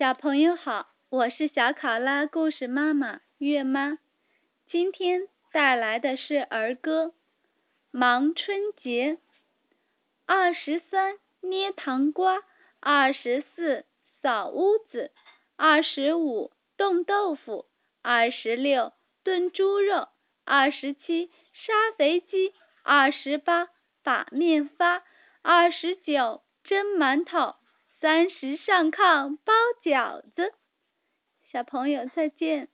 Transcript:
小朋友好，我是小考拉故事妈妈月妈，今天带来的是儿歌《忙春节》。二十三捏糖瓜，二十四扫屋子，二十五冻豆腐，二十六炖猪肉，二十七杀肥鸡，二十八把面发，二十九蒸馒头。三十上炕包饺子，小朋友再见。